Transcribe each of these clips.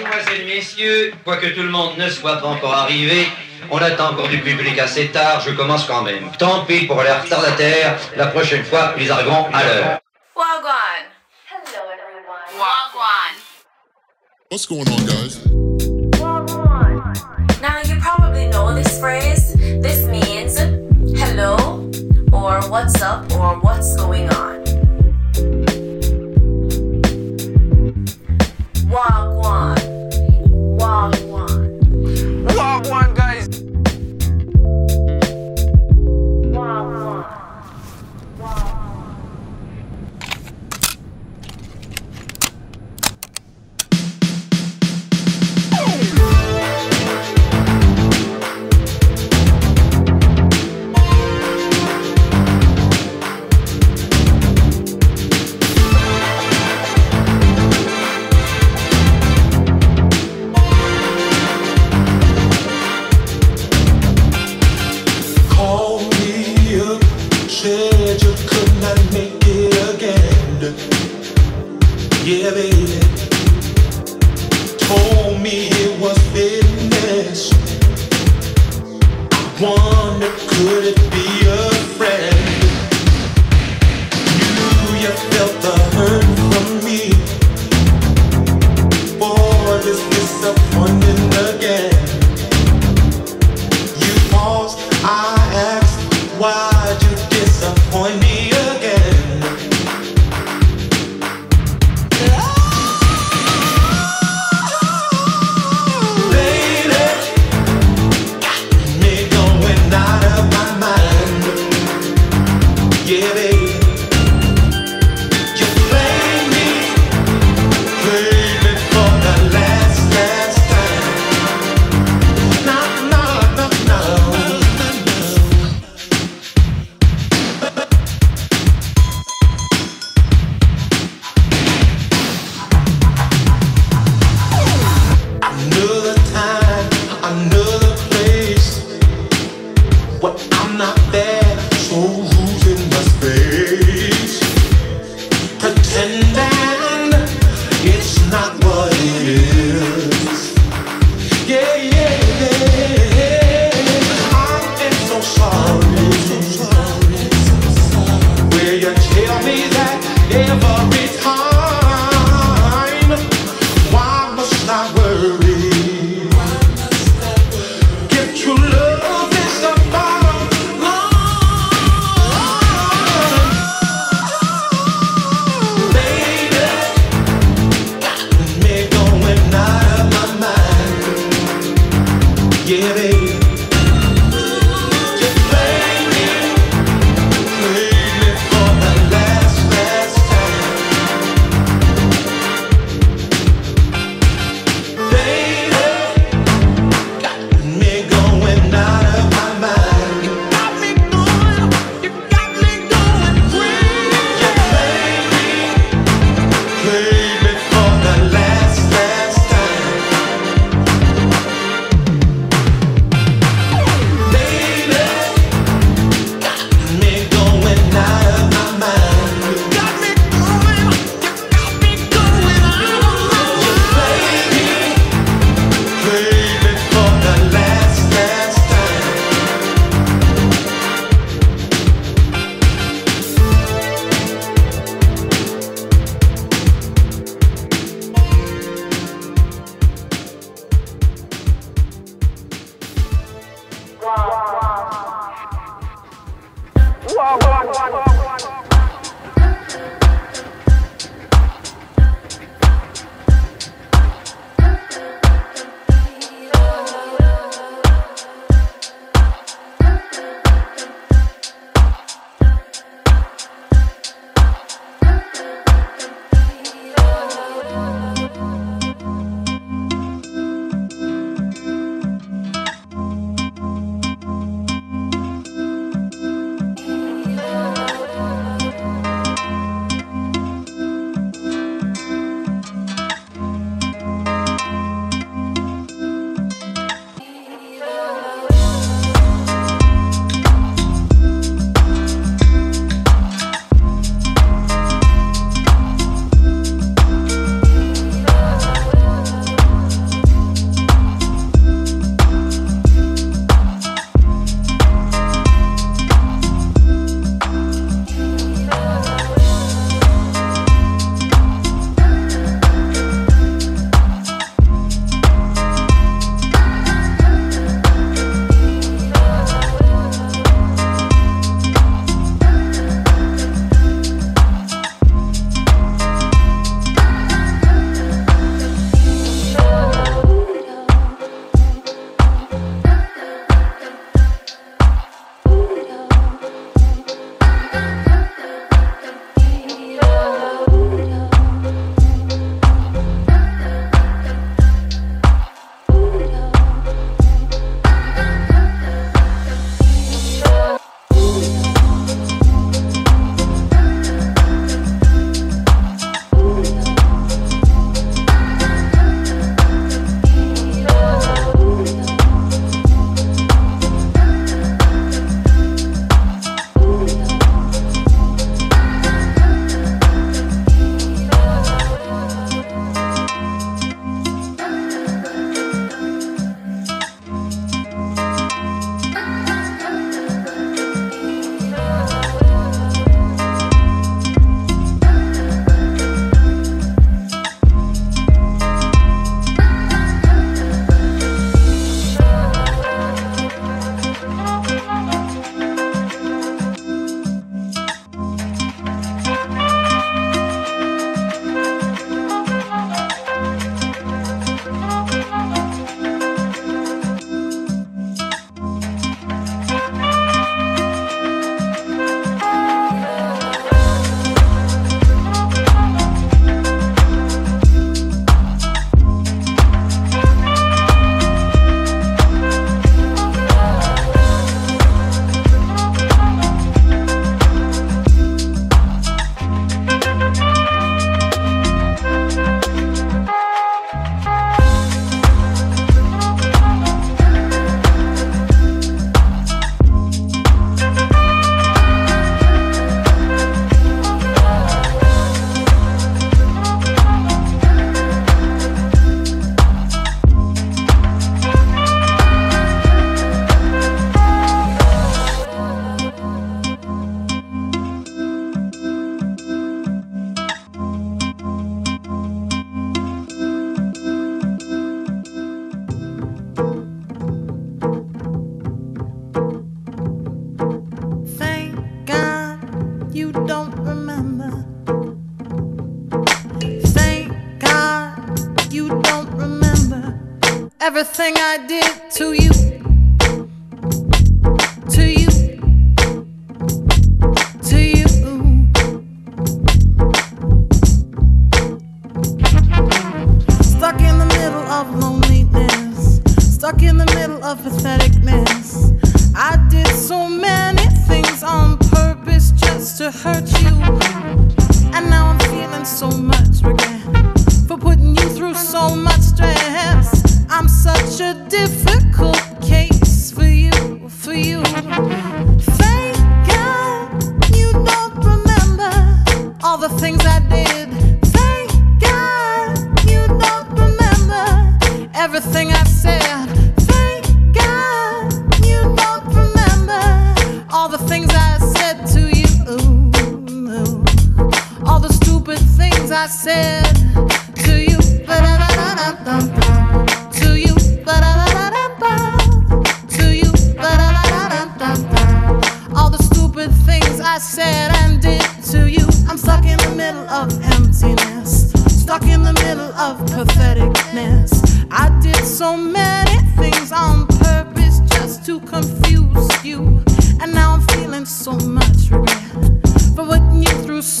Mesdemoiselles, messieurs, quoique tout le monde ne soit pas encore arrivé, on attend encore du public assez tard, je commence quand même. Tant pis pour les retardataires, la prochaine fois, ils arriveront à l'heure. Wagwan. Hello everyone. Wagwan. What's going on, guys? Now you probably know this phrase. This means hello or what's up or what's going on. Wagwan. Wagwan, guys. Wagwan.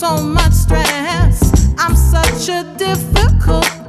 So much stress. I'm such a difficult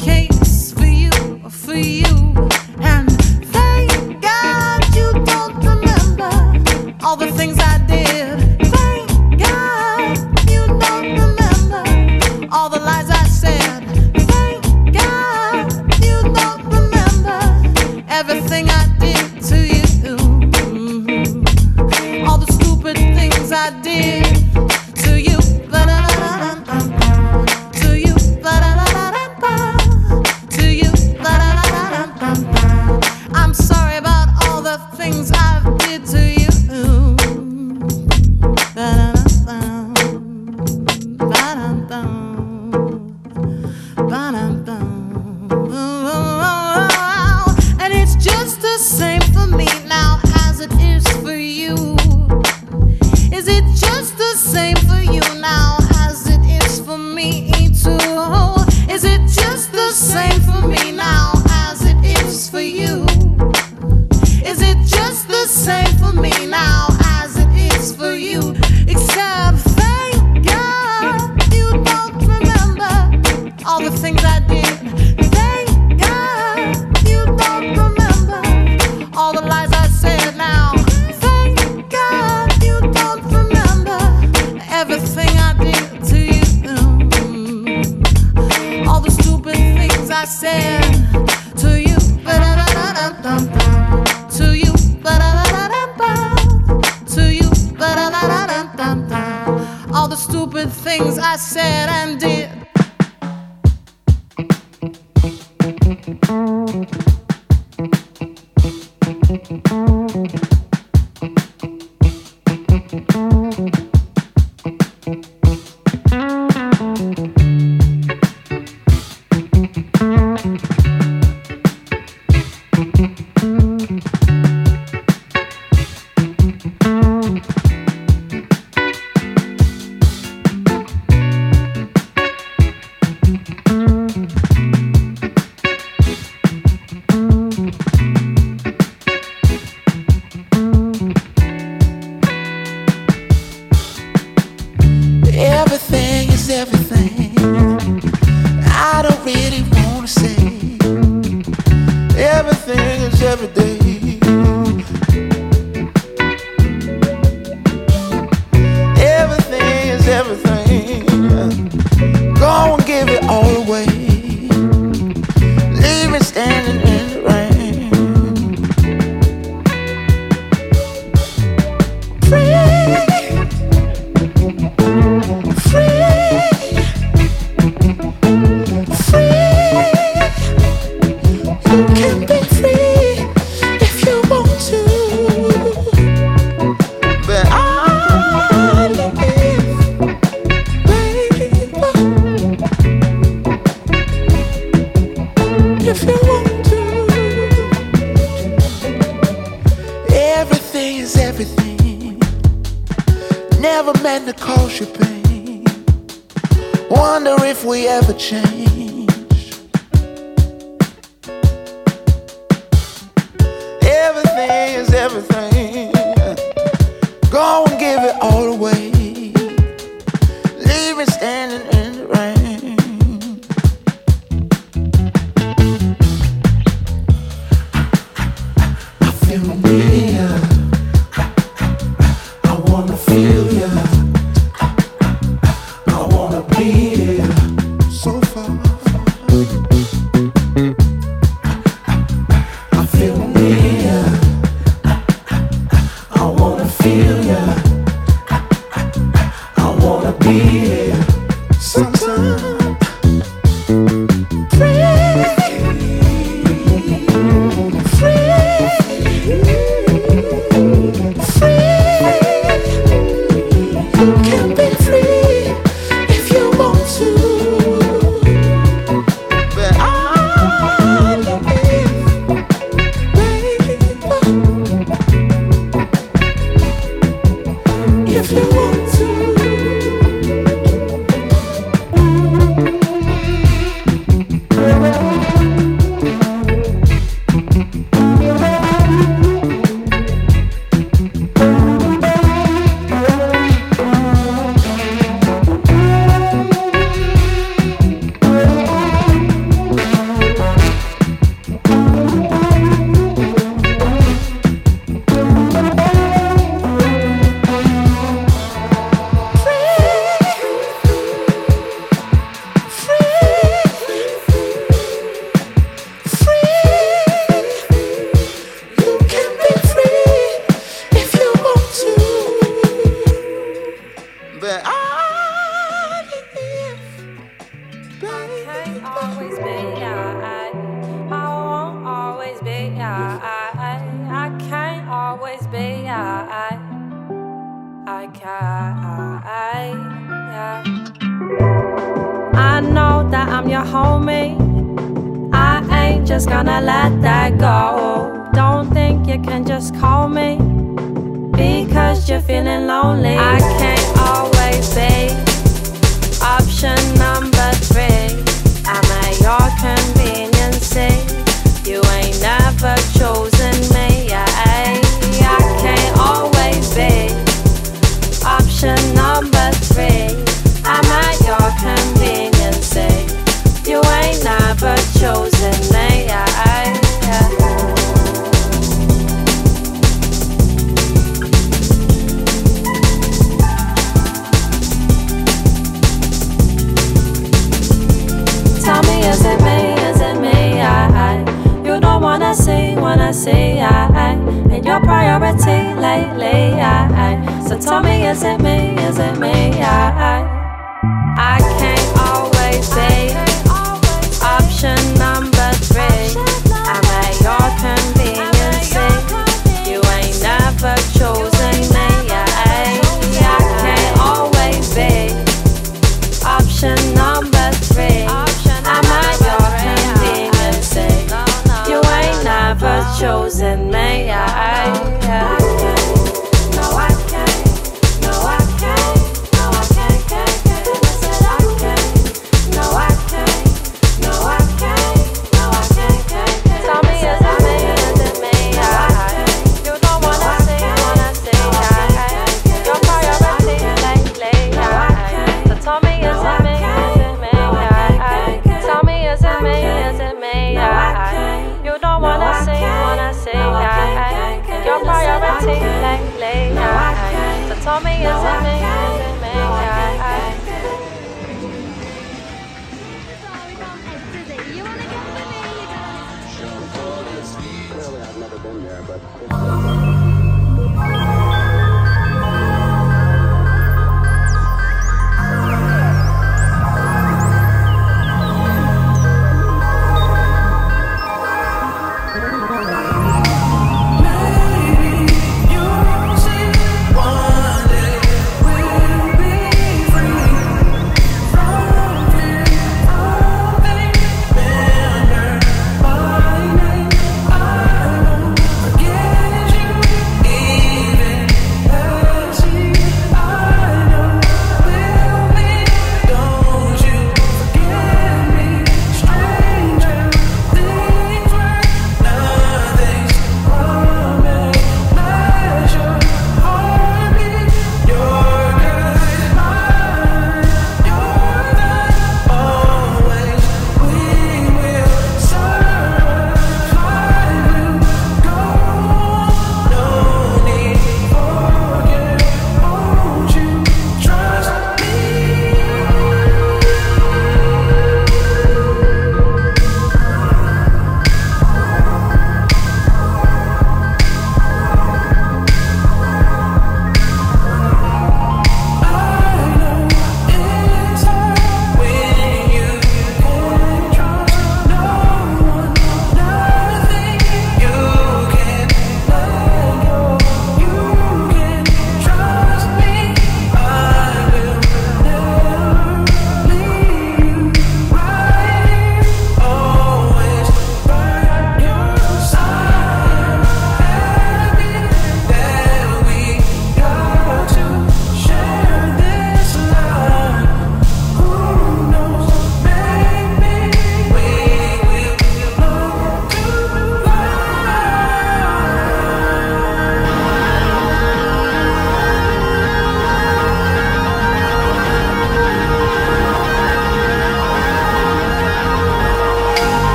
standing in the rain. I, mm-hmm. I, I can't always be. I, I, I can't. I know that I'm your homie. I ain't just gonna let that go. Don't think you can just call me because you're feeling lonely. I can't always be. Option number three. I'm at your convenience. I, I. So tell me, is it me? Is it me? I, I.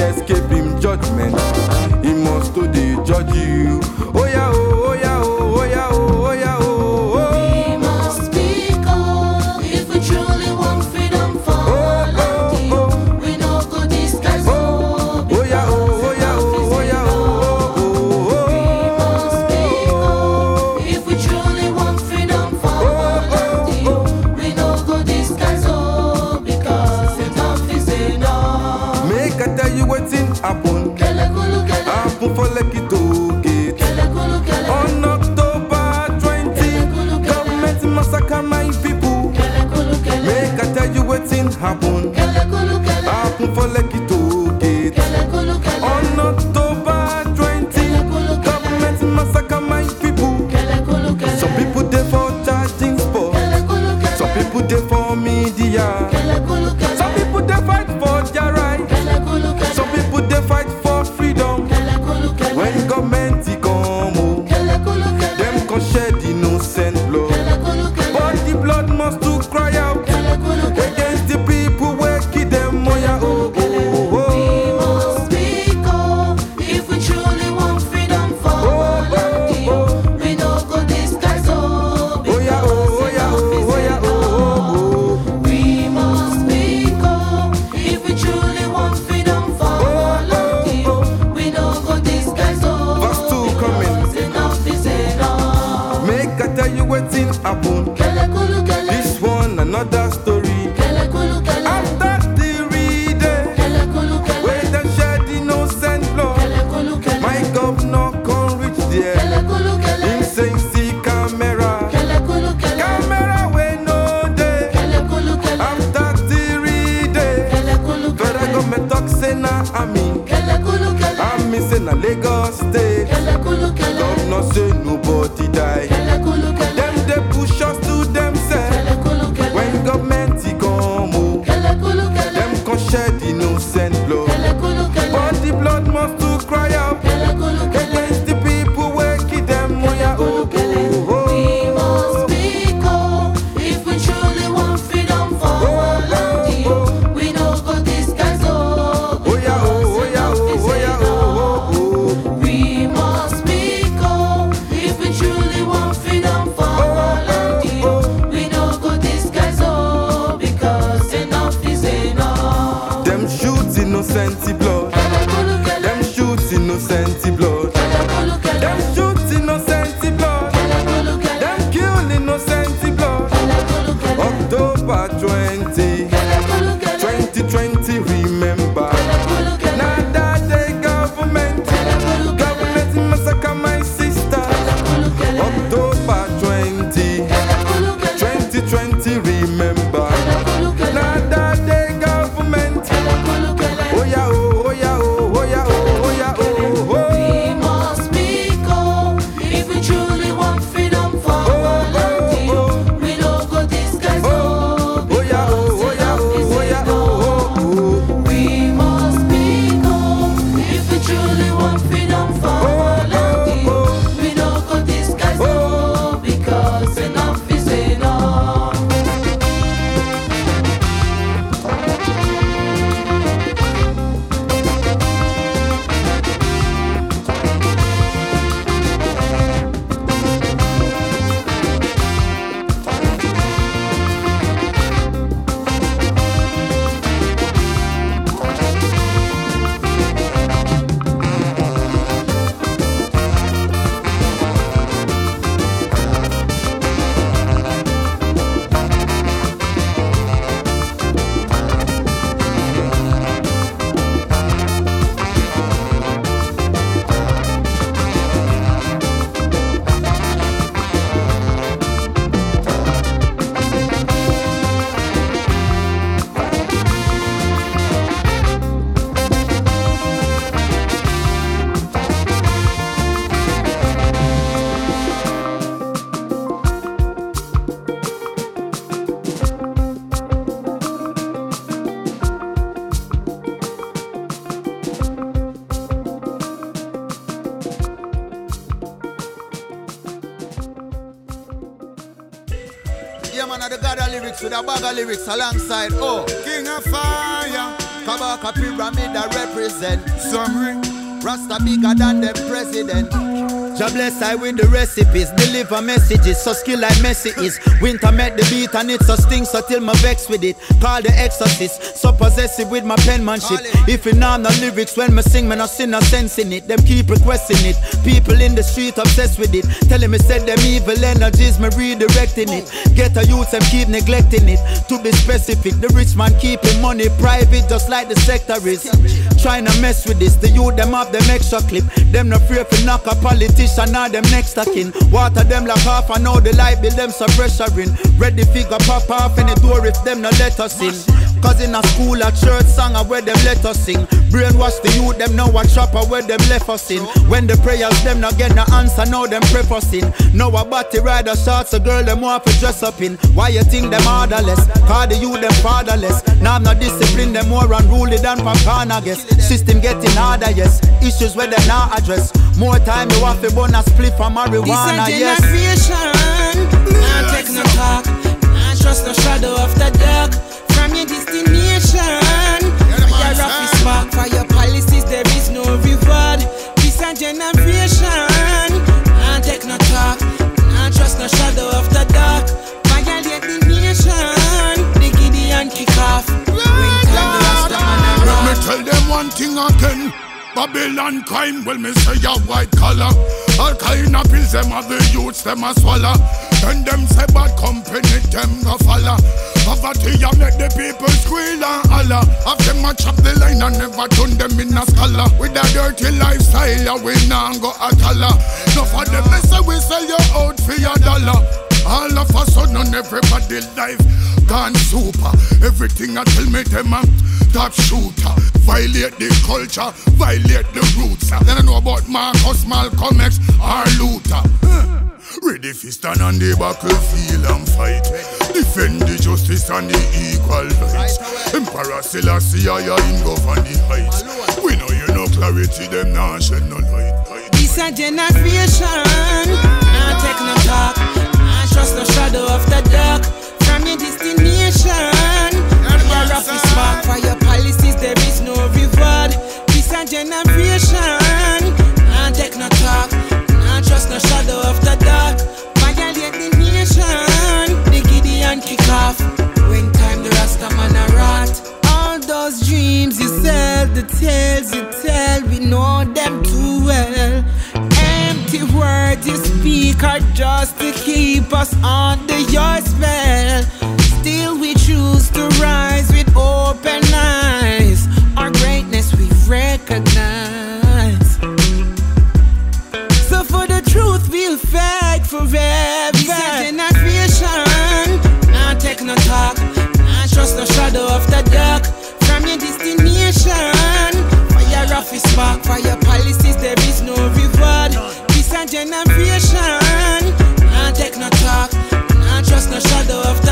escape him judgment. He must to today judge you. Oh yeah. Oh. A bag of lyrics alongside. Oh, King of Fire. Kabaka Pyramid that represent. Samory. Rasta bigger than the president. Jah bless I with the recipes, deliver messages, so skill like Messi is. Winter met the beat and it's a sting, so till my vex with it. Call the exorcist, so possessive with my penmanship. If you know no lyrics when me sing, me no see no sense in it. Them keep requesting it. People in the street obsessed with it. Telling me said them evil energies, me redirecting it. Get a youth and keep neglecting it. To be specific, the rich man keeping money private, just like the sector is. Trying to mess with this, the youth them have them extra clip. Them no fear for knock a politician or them next of kin. Water them like half and now the light bill them so pressuring. Ready figure pop off any door if them no let us in. Cause in a school, a church song, where them let us sing. Brainwash the youth, them know a trapper where them left us in. When the prayers, them not get no answer, now them pray for sin. Now a body rider shots, a girl, them want to dress up in. Why you think them orderless? Call the youth, them fatherless. Now I'm not disciplined, them more unruly than Papana, guess. System getting harder, yes. Issues where them not address. More time, you have to burn a split for marijuana, this a yes. generation. Nah, take no talk. Nah, trust no shadow of the dark. From your destination. Your rough is spark for your policies. There is no reward. This a generation. Nah, take no talk. Nah, trust no shadow of the dark. Violate the nation. The Gideon kick off. Let me tell them one thing again. Babylon crime, well me say a white collar. All kind of pills them have the youths them a swallow. Then them say bad company them go follow. Poverty a make the people squeal and holler. Have them a chop the line and never turn them in a scholar. With a dirty lifestyle, we nah go a collar. No for them say we sell you out for your dollar. All of a sudden on everybody life gone super. Everything I tell me them a top shooter. Violate the culture, violate the roots. Then I know about Marcus, Malcolm X, or Luther. Ready for stand on the battlefield and fight. Defend the justice and the equal rights. Emperor Selassie, I in govern the heights. We know you no clarity, them now shed no light. This a generation, not take no talk, trust no shadow of the dark. From your destination, your rough is spark for your policies, there is no reward. This a generation, not take no talk, not trust no shadow of the dark. Violate the nation, the Gideon kick off. When time the Rasta man a rot. All those dreams you sell, the tales you tell, we know them too well. Empty words you speak are just to keep us under your spell. Still we choose to rise with open eyes. Our greatness we recognize. So for the truth we'll fight forever. This a generation, not take no talk, not trust no shadow of the dark. From your destination, fire off is spark, for Generation, not take no talk, not trust no shadow of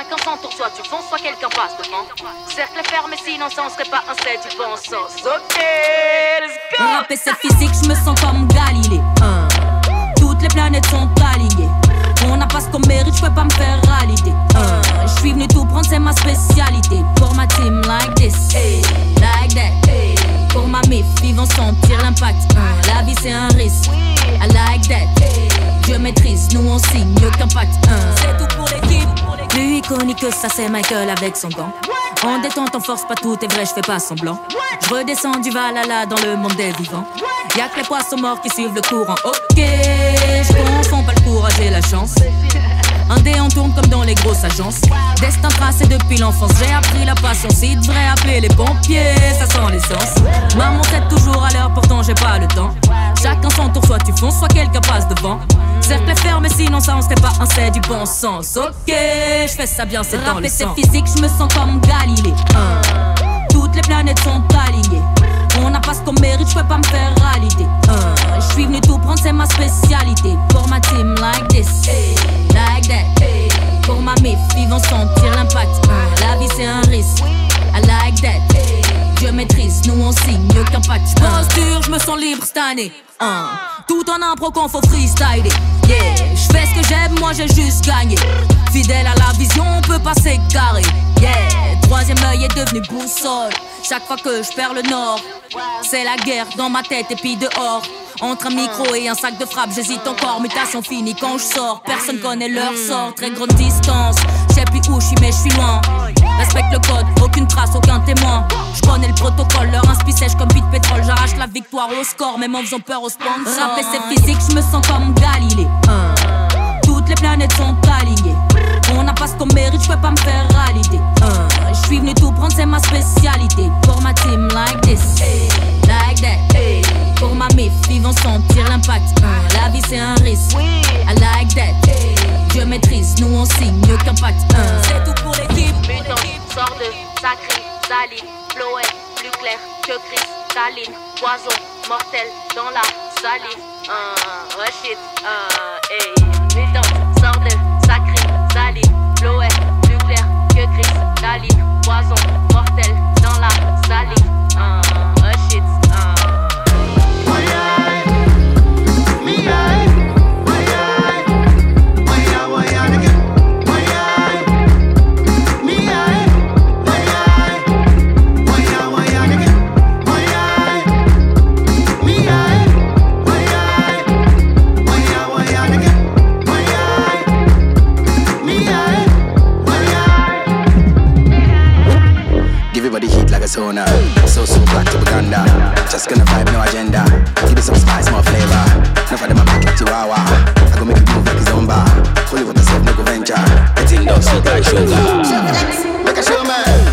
Chacun s'entoure, soit tu fonces, soit quelqu'un passe devant. Cercle fermé, sinon ça ne serait pas un set du bon sens. Ok, let's go! Rapper c'est physique, je me sens comme Galilée. Toutes les planètes sont alignées. On n'a pas ce qu'on mérite, je peux pas me faire valider. Hein. Je suis venu tout prendre, c'est ma spécialité. Pour ma team, like this, like that. Pour ma mif, ils vont sentir l'impact. La vie c'est un risque, I like that. Dieu maîtrise, nous on signe, aucun pacte. C'est tout pour l'équipe. Plus iconique que ça, c'est Michael avec son gant. En détente, on force pas tout est vrai, je fais pas semblant. Je redescends du Valhalla dans le monde des vivants. Y'a que les poissons morts qui suivent le courant. Ok, je confonds pas le courage et la chance. Un dé on tourne comme dans les grosses agences. Destin tracé depuis l'enfance, j'ai appris la patience. Il devrait appeler les pompiers, ça sent l'essence. Maman traite toujours à l'heure, pourtant j'ai pas le temps. Chacun son tour, soit tu fonces, soit quelqu'un passe devant. Cercle est fermé, sinon ça on serait pas un c'est du bon sens. Ok, je fais ça bien, c'est dans le sang. c'est physique, je me sens comme Galilée. Hein. Toutes les planètes sont alignées. On n'a pas ce qu'on mérite, je peux pas me faire. Hein. Je suis venu tout prendre, c'est ma spécialité. Pour ma team, like this, like that. Pour ma mif, ils vont sentir l'impact. La vie c'est un risque, I like that. Dieu maîtrise, nous on signe, aucun pacte. Posture, je me sens libre cette année. Hein. Tout en impro qu'on faut freestyler. Yeah, je fais ce que j'aime, moi j'ai juste gagné. Fidèle à la vision, on peut pas s'égarer. Yeah, troisième œil est devenu boussole. Chaque fois que je perds le nord, c'est la guerre dans ma tête et puis dehors. Entre un micro et un sac de frappe, j'hésite encore. Mutation finie quand je sors. Personne connaît leur sort. Très grande distance. Je sais plus où je suis, mais je suis loin. Respecte le code, aucune trace, aucun témoin. Je connais le protocole, leur inspi sèche comme vide pétrole. J'arrache la victoire au score, même en faisant peur aux sponsors. Rapper c'est physique, je me sens comme Galilée. Toutes les planètes sont alignées. On n'a pas ce qu'on mérite, je peux pas me faire valider. Hein. Je suis venu tout prendre, c'est ma spécialité. Pour ma team, like this, like that. Pour ma mif, ils vont sentir l'impact. Hein. La vie c'est un risque, I like that. Dieu maîtrise, nous on signe, aucun pacte. Hein. C'est tout pour l'équipe. Mutant, sort de sacré, saline, Floé, plus clair que cristalline, poison, mortel dans la salive. Un rush it, un hey. Mutant, sort de Guazão. Just gonna vibe, no agenda. Give it some spice, more flavor. Enough of them a back like Chihuahua. I go make it move like a bar. Fully with myself, no go venture. The thing don't sweet sugar. Make a show man.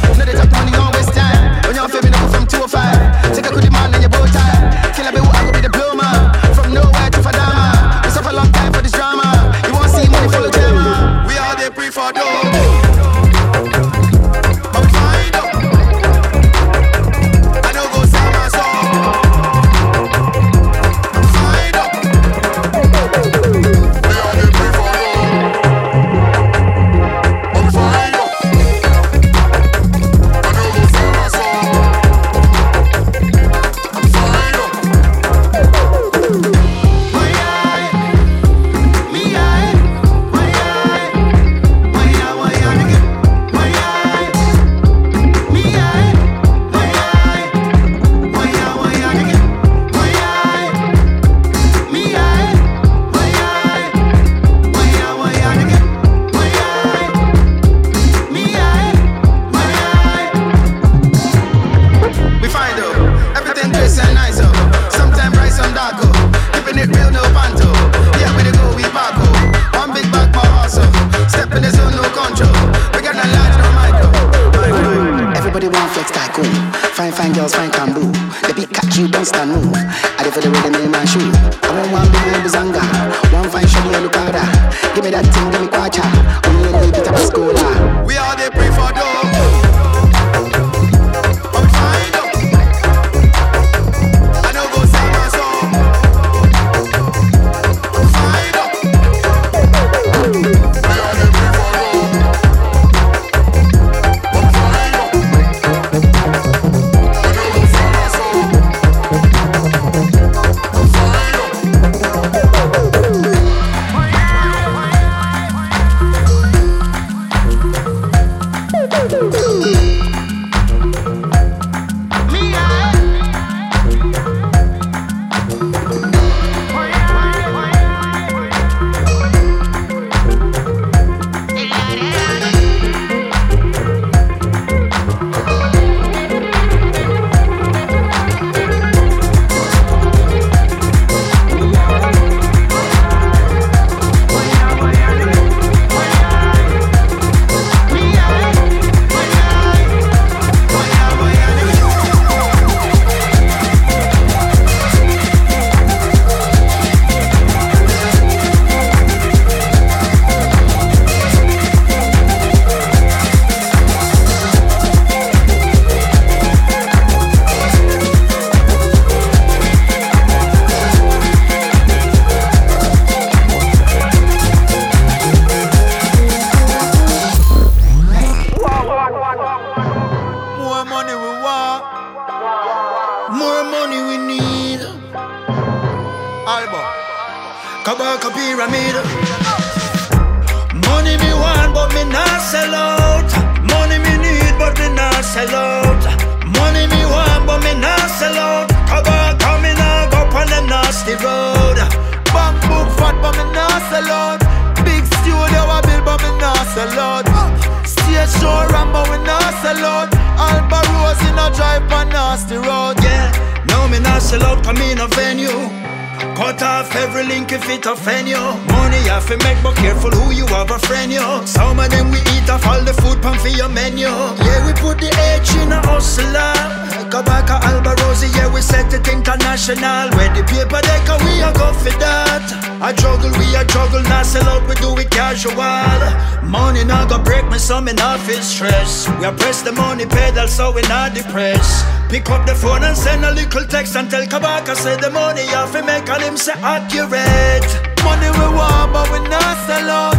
Me, so not feel stress. We press the money pedal, so we not depressed. Pick up the phone and send a little text and tell Kabaka say the money have to make and him say accurate. Money we want, but we not sell out.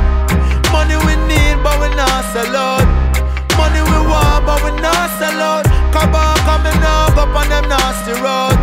Money we need, but we not sell out. Money we want, but we not sell out. Kabaka coming up up on them nasty road.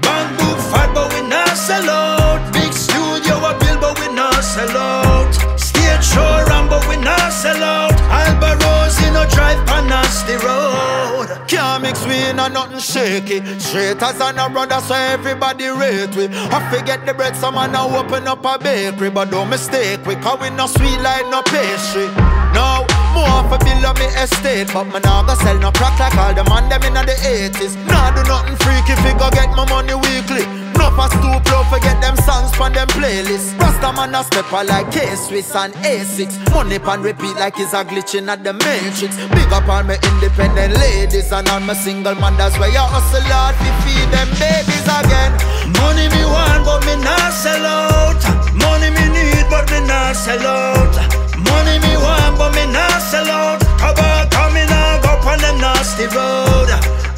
Bank book fat, but we not sell out. Big studio a build, but we not sell out. Stage show we not sell out. Alborosie a drive on nasty road. Can't mix we in a nothing shaky. Straight as an a brother, so everybody rate we. I forget the bread, some man now open up a bakery, but don't mistake we, cause we no sweet like no pastry. No, more for bill of me estate, but me nah go sell no crack like all the man them inna the 80s. Nah do nothing freaky fi go get my money weekly. No for stoop low forget them songs from them playlists. Rasta man a stepper like K-Swiss and A6. Money pan repeat like it's a glitching at the matrix. Big up all my independent ladies and all my single man. That's why you hustle hard to feed them babies again. Money me want, but me not sell out. Money me need, but me not sell out. Money me want, but me not sell out. About coming out, go on them nasty road.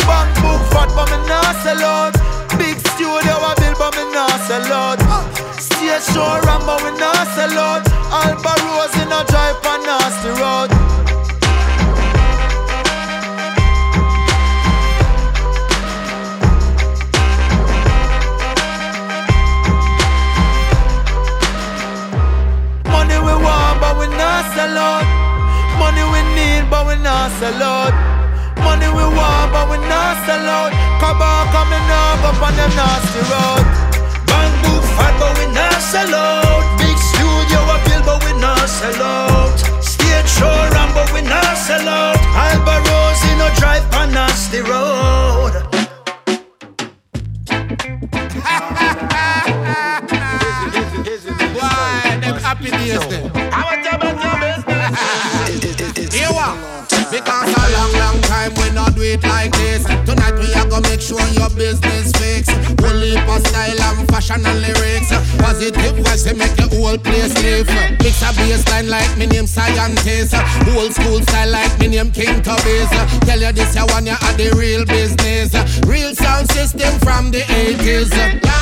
Bank book fat, but me not sell out. Big studio I build, but me not sell out. Stage show run, but we not sell out. Alba Rose in a drive on nasty road. Not sell out. Money we need, but we not sell out. Money we want, but we not sell out. Come on, coming up up on them nasty road. Bank book fat, but we not sell out. Big studio a build, but we not sell out. Stage show run, but we not sell out. Alba Rose in a drive on nasty road. Happy days then? Want you about your business. Here what? Because a long, long time we not do it like this. Tonight we are gonna make sure your business fix. Whole heap of style and fashion and lyrics. Positive vibes they make the whole place live. Mix a bassline like me name scientist. Old school style like me name King Tubby's. Tell you this you one you are the real business. Real sound system from the 80s.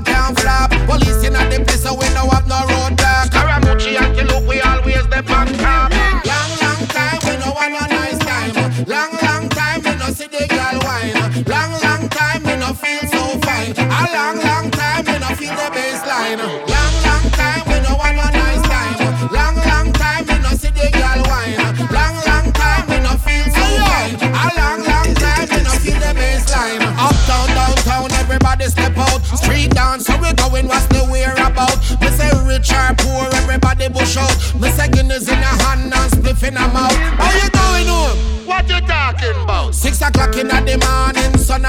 Dance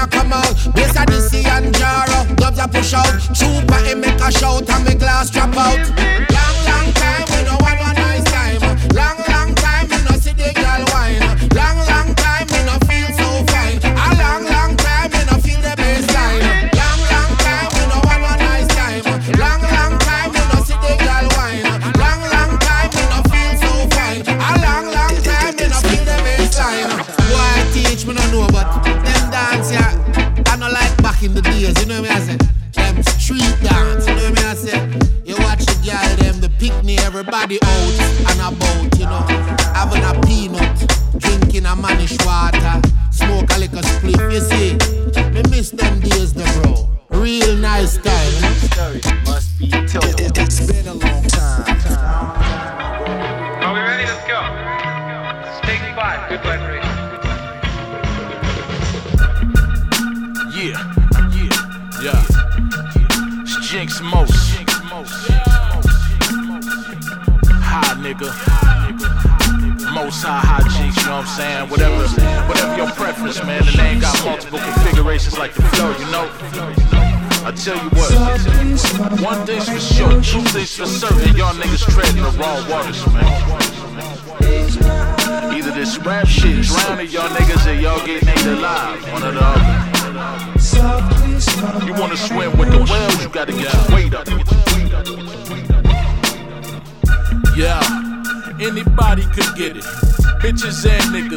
a come out. Bass a DC and Jaro, dubs a push out. Chupa he make a shout and me glass drop out. Everybody out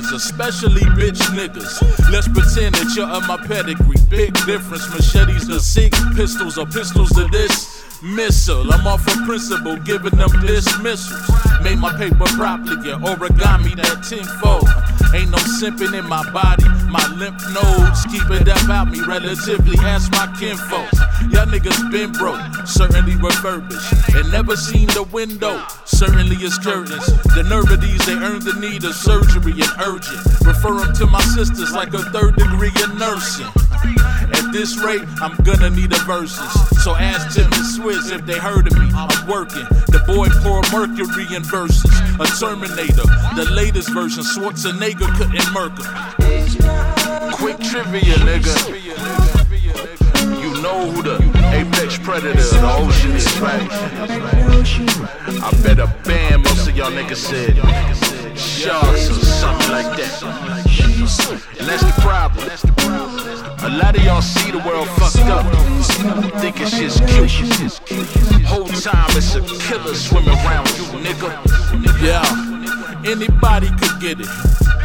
niggas, especially bitch niggas. Let's pretend that you're of my pedigree. Big difference, machetes to seek, pistols or pistols to this. missile. I'm off a principle, giving them dismissals. Made my paper properly, yeah, origami that tenfold. Ain't no simping in my body, my lymph nodes keep it up out me relatively. Ask my kinfolk. Y'all niggas been broke, certainly refurbished, and never seen the window. Certainly it's curtains. The nerve of these, they earned the need of surgery and urgent. Refer them to my sisters like a third degree in nursing. At this rate, I'm gonna need a verses. So ask Tim and Swizz if they heard of me. I'm working. The boy pour Mercury in verses. A Terminator, the latest version. Schwarzenegger couldn't murk him. Quick trivia, nigga. You know who the apex predator of the ocean is, right? I bet a band most of y'all niggas said sharks or something like that. And that's the problem. A lot of y'all see the world fucked up. Thinking shit's cute. Whole time it's a killer swimming around you, nigga. Yeah, anybody could get it.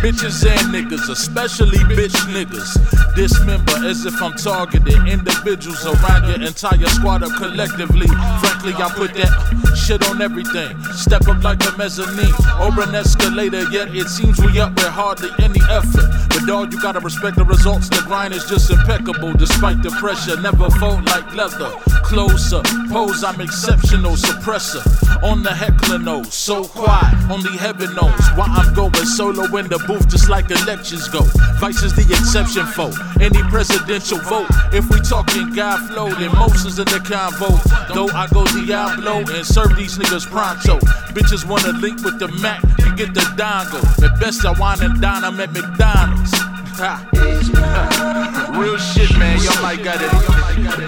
Bitches and niggas, especially bitch niggas. Dismember as if I'm targeting individuals around your entire squad up collectively. Frankly, I put that shit on everything. Step up like a mezzanine or an escalator, yet it seems we up with hardly any effort. But dog, you gotta respect the results. The grind is just impeccable despite the pressure. Never fold like leather. Closer, pose, I'm exceptional. Suppressor on the heckler nose. So quiet, only heaven knows why I'm going solo in the booth just like elections go. Vice is the exception for any presidential vote. If we talking God flow, then Moses in the convo. Though I go Diablo and serve these niggas pronto. Bitches wanna link with the Mac, you get the dongle. At best, I wine and dine, I'm at McDonald's. Real shit, man. Y'all might gotta,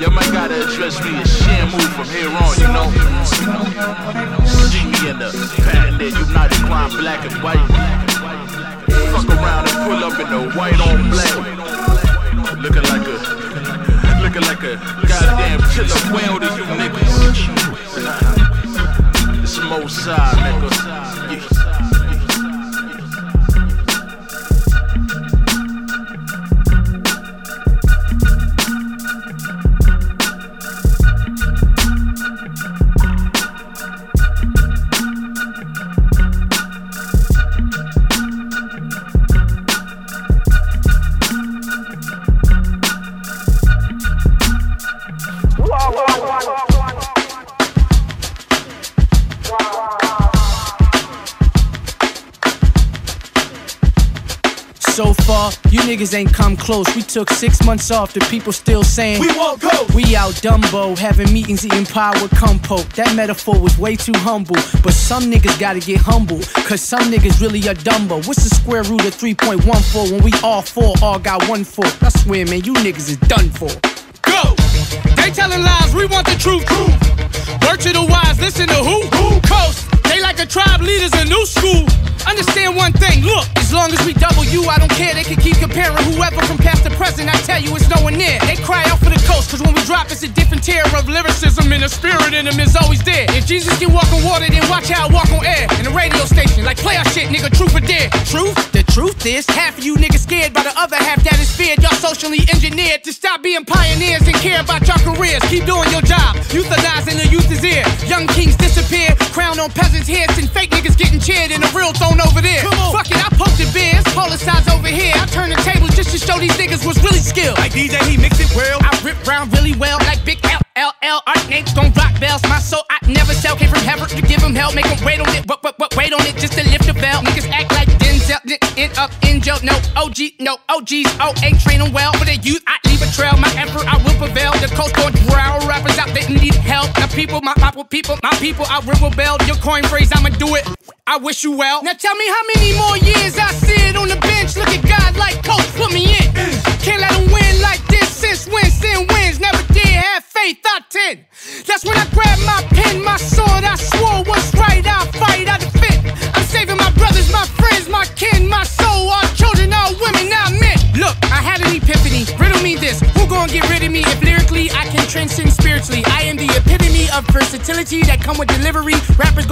y'all might gotta address me as Shamu from here on. You know, see me in the patent that united crime, black and white. Fuck around and pull up in the white on black, looking like a, looking like a goddamn killer whale to you niggas. It's Mosai, nigga. Yeah. Niggas ain't come close. We took six months off, the people still saying We won't go. We out Dumbo, having meetings, eating pie with compo. That metaphor was way too humble. But some niggas gotta get humble, cause some niggas really are Dumbo. What's the square root of 3.14 when we all four all got one foot? I swear, man, you niggas is done for. Go! They telling lies, we want the truth. Word to the wise, listen to who? Who? Coast. They like a tribe leaders in new school. Understand one thing, look, As long as we double you, I don't care. They can keep comparing whoever from past to present. I tell you, it's nowhere near. They cry out for the coast, cause when we drop, it's a different tier of lyricism, and the spirit in them is always there. If Jesus can walk on water, then watch how I walk on air. In the radio station, like play our shit, nigga, truth or dare. Truth? The truth is, half of you niggas scared by the other half that is feared. Y'all socially engineered to stop being pioneers and care about your careers. Keep doing your job. Euthanizing the youth is here. Young kings disappear. Crown on peasants' heads and fake niggas getting cheered and the real thrown over there. Fuck it, I poked the beers. Polar sides over here. I turn the tables just to show these niggas was really skilled. like DJ, he mix it well. I rip round really well, like Big L. L L. Our names gon' rock bells. My soul I never sell. Came from heaven to give him hell. Make him wait on it. What, what, wait on it just to lift the bell. Niggas act like Denzel. End up in jail. No OG, no OGs. Oh, ain't training well. For the youth, I leave a trail. My effort, I will prevail. The coast going growl. Rappers out there need help. Now people, my, my people, my people, I will rebel. Your coin phrase, I'ma do it. I wish you well. Now tell me how many more years I sit on the bench. Look at God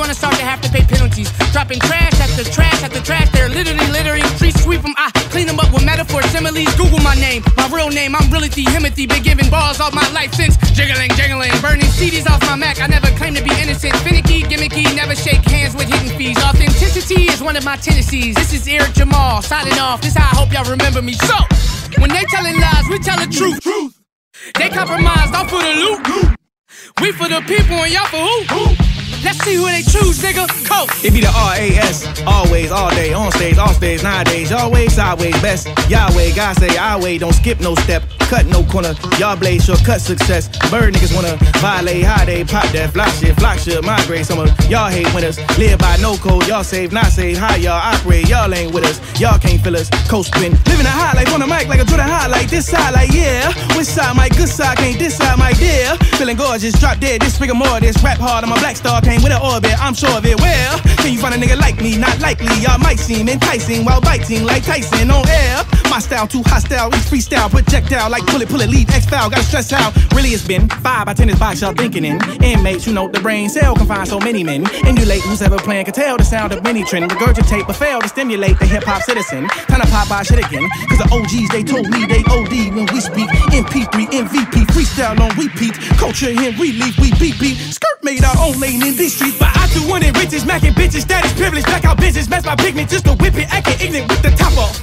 gonna start to have to pay penalties. Dropping trash after trash after trash. They're literally littering. Street sweep them. I clean them up with metaphors, similes. Google my name, my real name. I'm really the Himothy. Been giving balls all my life since. Jiggling, jiggling. Burning CDs off my Mac. I never claim to be innocent. Finicky, gimmicky. Never shake hands with hidden fees. Authenticity is one of my tendencies. This is Eric Jamal signing off. This how I hope y'all remember me. So, when they telling lies, we tell the truth. Truth. They compromised. I'm for the loot. We for the people and y'all for who? who? Let's see who they choose, nigga. Coach. It be the R-A-S, always, all day, on stage, off stage, nowadays, always, sideways, best. Yahweh, God say, I way, don't skip no step, cut no corner. Y'all blaze shortcut success. Bird niggas wanna violate, how they pop that, flock shit, flock shit, migrate. Some of y'all hate winners, live by no code, y'all save, not save, how y'all operate, y'all ain't with us, y'all can't feel us. Coast spin, living a high life on the mic like a Jordan high, like this side, like yeah. Which side, my good side, can't this side, my dear. Feeling gorgeous, drop dead, this figure more, this rap hard, I'm a black star, came with an orbit, I'm sure of it. Well, can you find a nigga like me? Not likely, y'all might seem enticing while biting like Tyson on air. My style too hostile, each freestyle, projectile like pull it, pull it, leave X foul. Gotta stress how really it's been. Five by ten is box, y'all thinking in. Inmates, you know the brain cell can find so many men. Emulate who's ever playing can tell the sound of many trend. Regurgitate but fail to stimulate the hip hop citizen. To pop by shit again. Cause the OGs they told me they OD when we speak. MP3, MVP, freestyle on repeat. Culture in relief, we beat beat. Skirt made our own lane in these streets. But I do one in riches, macking bitches, status privilege, back out business, match my pigment just to whip it, acting ignorant with the top off.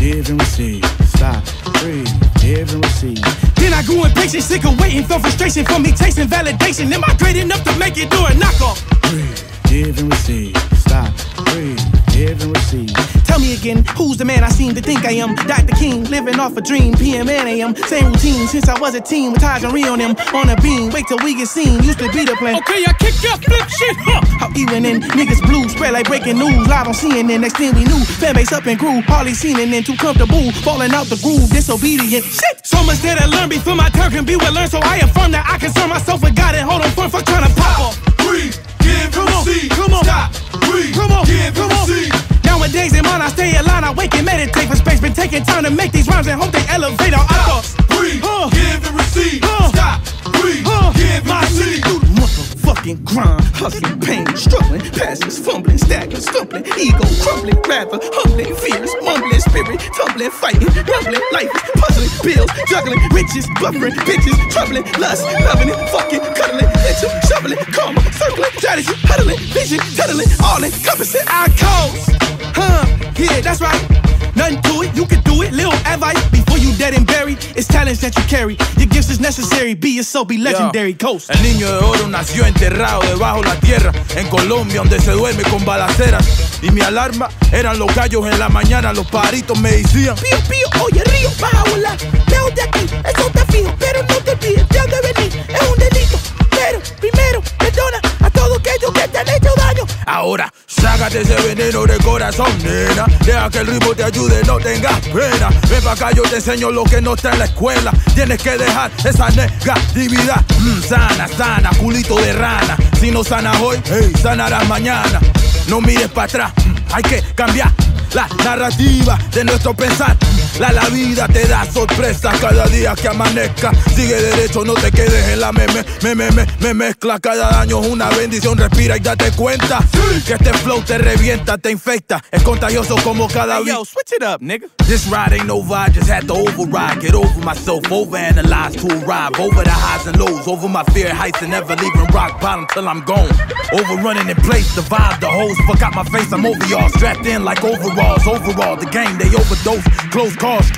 Give and receive. Breathe, give and receive. Then I grew impatient, sick of waiting for frustration from me tasting validation. Am I great enough to make it do a knockoff? Breathe, give and receive. Stop, breathe, give and receive. Tell me again, who's the man I seem to think I am? Dr. King, living off a dream, PM and AM. Same routine since I was a teen with Taj and Ree on them. On a beam, wait till we get seen. Used to be the plan. Okay, I kick your flip shit, huh? How even in niggas blue, spread like breaking news. Live on CNN, next thing we knew. Fan base up and grew. Hardly seen and then too comfortable. Falling out the groove, disobedient. Shit! So much that I learned before my turn can be well learned. So I affirm that I concern myself with God and hold on front for trying to pop off. Breathe, give Come on, receive. come on. Stop, breathe, Come on, give come on. receive. Nowadays in mind, I stay aligned. I wake and meditate for space. Been taking time to make these rhymes and hope they elevate our thoughts. Breathe, Huh. give and receive. Huh. Stop, breathe, Huh. give and receive. Motherfucking grind, hustling, pain, struggling, passes, fumbling, staggering, stumbling, ego crumbling, rather humbling, fears, mumbling, spirit, tumbling, fighting, rumbling, life is puzzling, bills, juggling, riches, buffering, bitches, troubling, lust, loving it, fucking, cuddling, itching, shoveling, karma, circling, strategy, huddling, vision, tunneling, all encompassing our cause. Huh? Yeah, that's right. Nothing to it, you can do it. Little advice before you dead and buried. It's talents that you carry. Your gifts is necessary. Be yourself, be legendary. Coast. El niño de oro nació enterrado debajo la tierra, en Colombia donde se duerme con balaceras. Y mi alarma eran los gallos en la mañana, los pajaritos me decían. Pío, pío, oye, río, vas a volar. Lejos de aquí, eso está fijo. Pero no te olvides de dónde venís. Es un delito. Pero primero, perdona a todos aquellos que te han hecho. Ahora, sácate ese veneno de corazón, nena. Deja que el ritmo te ayude, no tengas pena. Ven pa' acá, yo te enseño lo que no está en la escuela. Tienes que dejar esa negatividad. Mm, sana, sana, culito de rana. Si no sanas hoy, hey, sanarás mañana. No mires para atrás, mm, hay que cambiar la narrativa de nuestro pensar. La, la vida te da sorpresas cada día que amanezca. Sigue derecho, no te quedes en la meme, me, me, me, me mezcla. Cada año es una bendición, respira y date cuenta. Que este flow te revienta, te infecta. Es contagioso como cada Hey, yo, switch it up, nigga. This ride ain't no vibe, just had to override. Get over myself, overanalyze to arrive. Over the highs and lows, over my fear heights and never leaving rock bottom till I'm gone. Overrunning in place, the vibe, the hoes, forgot my face, I'm over y'all. Strapped in like overalls, overall. The game, they overdose, close calls.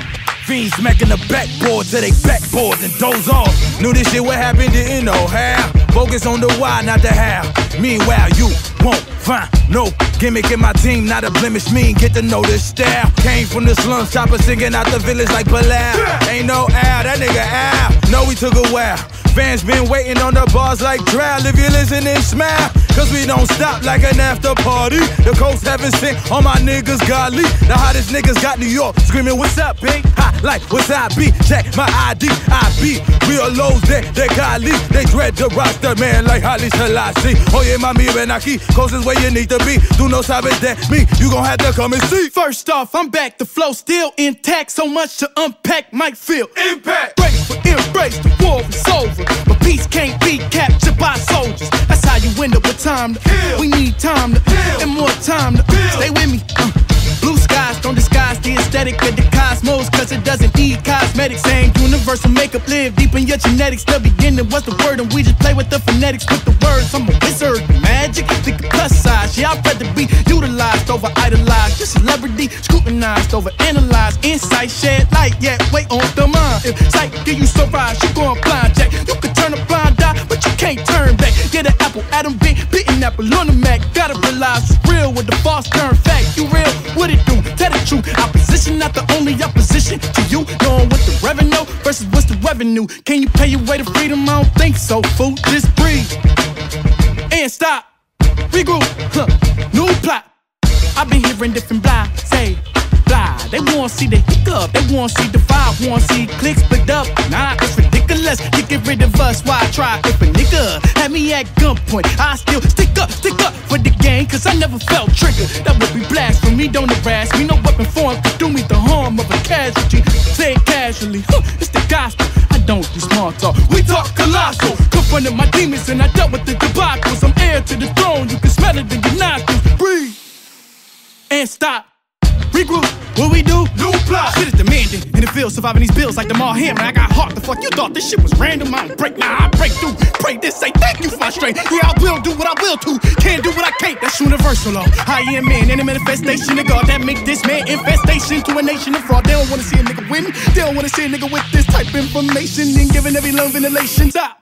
Fiends smacking the backboard to they backboard and doze off. Knew this shit would happen, didn't know how. Focus on the why, not the how. Meanwhile, you won't find no gimmick in my team, not a blemish. Mean, get to know this style. Came from the slums, chopper singing out the village like Bilal. Ain't no Al, that nigga Al. No, we took a while. Fans been waiting on the bars like trial. If you listen and smile, cause we don't stop like an after party. The coast haven't sent all my niggas godly. The hottest niggas got New York screaming, What's up, big? Hot like what's I be? Check my ID, I be real lows, they, they godly. They dread the roster, man, like Haile Selassie. Oh, Oye, mami, ven aquí, coast is where you need to be. Do no sabes de me, you gon' have to come and see. First off, I'm back. The flow still intact. So much to unpack, might feel Impact. For embrace, the war is over. But peace can't be captured by soldiers. That's how you end up with time to Kill. We need time to Kill. and more time to Kill. stay with me. Uh, blue skies don't disguise the aesthetic of the cosmos, cause it doesn't need cosmetics. Same universal makeup, live deep in your genetics. The beginning was the word, and we just play with the phonetics with the words. I'm a wizard, size. Yeah, I'd rather be utilized over idolized. Your celebrity scrutinized over analyzed. Insight, shed light, yeah, wait on the mind. If sight give you surprise, you going blind, Jack. You could turn a blind eye, but you can't turn back. Get an apple, Adam B, bitten apple on the Mac. Gotta realize it's real with the false turn fact. You real, what it do? Tell the truth. Opposition, not the only opposition to you. Knowing what the revenue versus what's the revenue. Can you pay your way to freedom? I don't think so, fool. Just breathe and stop. Regroup, huh? New plot. I've been hearing different blah, say, blah. They wanna see the hiccup, they wanna see the vibe, wanna see clicks split up. Nah, it's ridiculous. You get rid of us, why try? If a nigga had me at gunpoint, I still stick up, stick up for the game, cause I never felt triggered. That would be blasphemy, don't harass me. No weapon form could do me the harm of a casualty. Say it casually, huh? It's the gospel. I don't do small talk. We talk colossal. Confronted my demons and I dealt with the debacles. I'm to the throne. You can smell it in your nostrils. Breathe and stop. Regroup, what we do? New plot. Shit is demanding in the field, surviving these bills like the Mar Hammer. I got heart. The fuck you thought this shit was random? I don't break, nah, I break through. Pray this, say thank you for my strength. Yeah, I will do what I will to. Can't do what I can't. That's universal law. I am man in a manifestation of God that make this man infestation to a nation of fraud. They don't wanna see a nigga win. They don't wanna see a nigga with this type of information and giving every love ventilation. Stop.